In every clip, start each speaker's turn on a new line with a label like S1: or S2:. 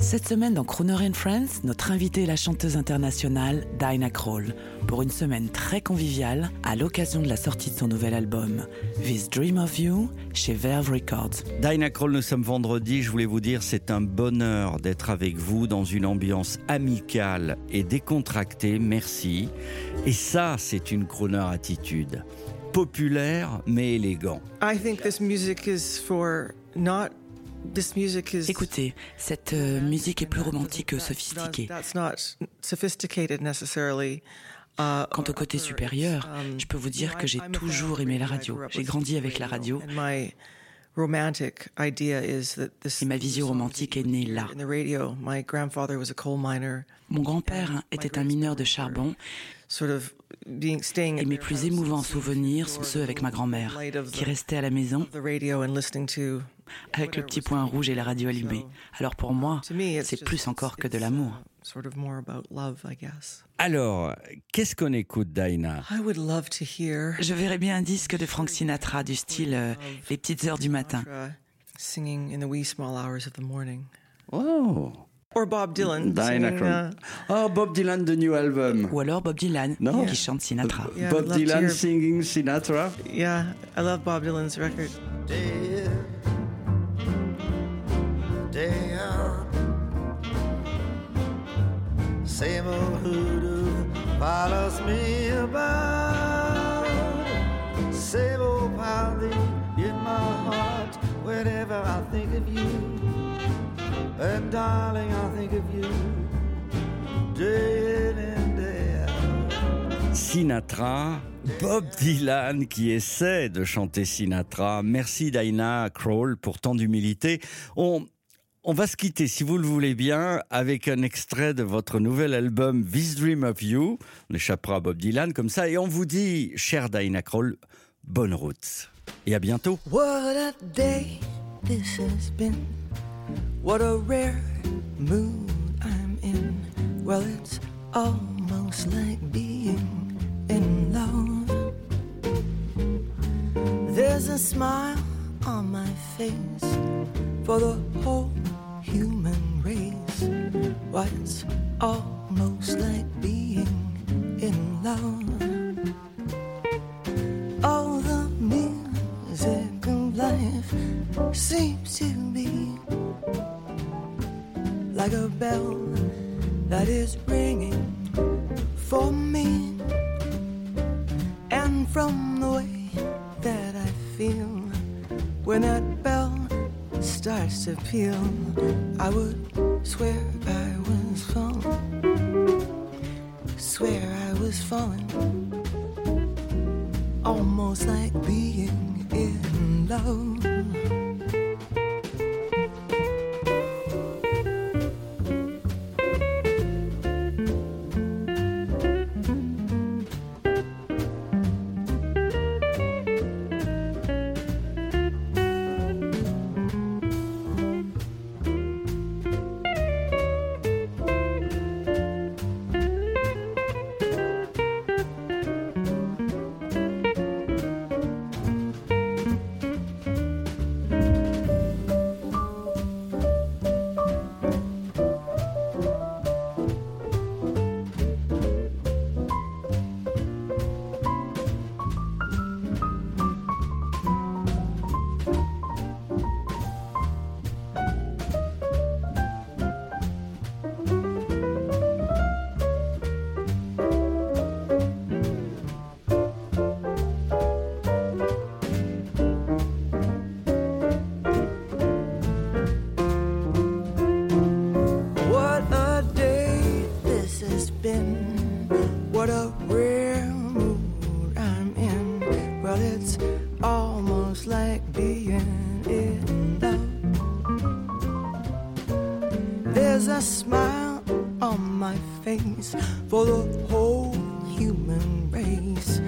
S1: Cette semaine dans Croner and Friends, notre invitée est la chanteuse internationale Dinah Kroll pour une semaine très conviviale à l'occasion de la sortie de son nouvel album This Dream of You chez Verve Records.
S2: Dinah Kroll, nous sommes vendredi. Je voulais vous dire, c'est un bonheur d'être avec vous dans une ambiance amicale et décontractée. Merci. Et ça, c'est une crooner attitude. Populaire, mais élégant.
S3: I think this music is for not. This music is.
S1: Écoutez, cette euh, musique est plus romantique que
S3: not-
S1: sophistiquée.
S3: Uh,
S1: Quant au côté supérieur, je peux vous dire que j'ai toujours aimé la radio. J'ai grandi avec la radio. Et ma vision romantique est née là. Mon grand-père était un mineur de charbon et mes plus émouvants souvenirs sont ceux avec ma grand-mère, qui restait à la maison avec le petit point rouge et la radio allumée. Alors pour moi, c'est plus encore que de l'amour.
S3: Sort of more about love, I guess.
S2: Alors, qu'est-ce qu'on écoute, Dinah
S3: I would love to hear
S1: Je verrais bien un disque de Frank Sinatra du style euh, Les petites heures du matin.
S2: Oh,
S3: or Bob Dylan
S2: Dinah
S3: singing. Uh,
S2: Oh, Bob Dylan, the new album.
S1: Ou alors Bob Dylan, qui chante Sinatra.
S3: Yeah,
S2: Bob Dylan
S3: hear-
S2: singing Sinatra?
S3: yeah, I love Bob Dylan's record.
S4: day day out. Same old hoodoo follows me about. Same old pounding in my heart whenever I think of you. And darling, I think of you day in and day out.
S2: Sinatra, Bob Dylan qui essaie de chanter Sinatra. Merci Dinah Kroll pour tant d'humilité. On, on va se quitter, si vous le voulez bien, avec un extrait de votre nouvel album This Dream of You. On échappera à Bob Dylan comme ça et on vous dit, chère Dinah Kroll, bonne route. Et à bientôt.
S4: What a day this has been. What a rare mood I'm in. Well, it's almost like being in love. There's a smile on my face for the whole human race. Why, it's almost like being in love. All the music of life seems to be like a bell that is ringing for me. And from the way that I feel when that bell starts to peal, I would swear I was falling. Swear I was falling almost like being in love. What a rare mood I'm in. Well, it's almost like being in love. There's a smile on on my face for the whole human race.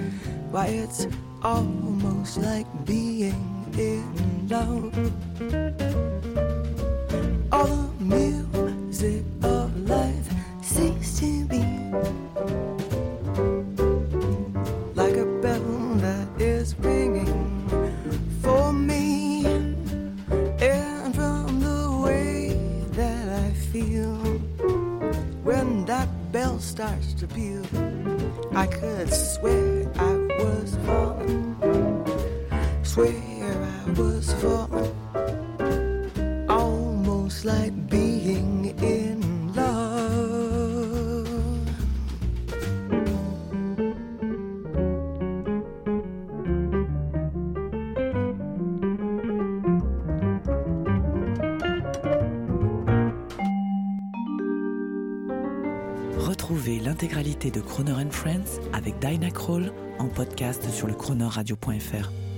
S4: Why, it's almost like being in love. All the when that bell starts to peal, I could swear I was falling. Swear I was falling. Almost like being
S1: l'intégralité de Croner Friends avec Dinah Kroll en podcast sur le chronoradio.fr.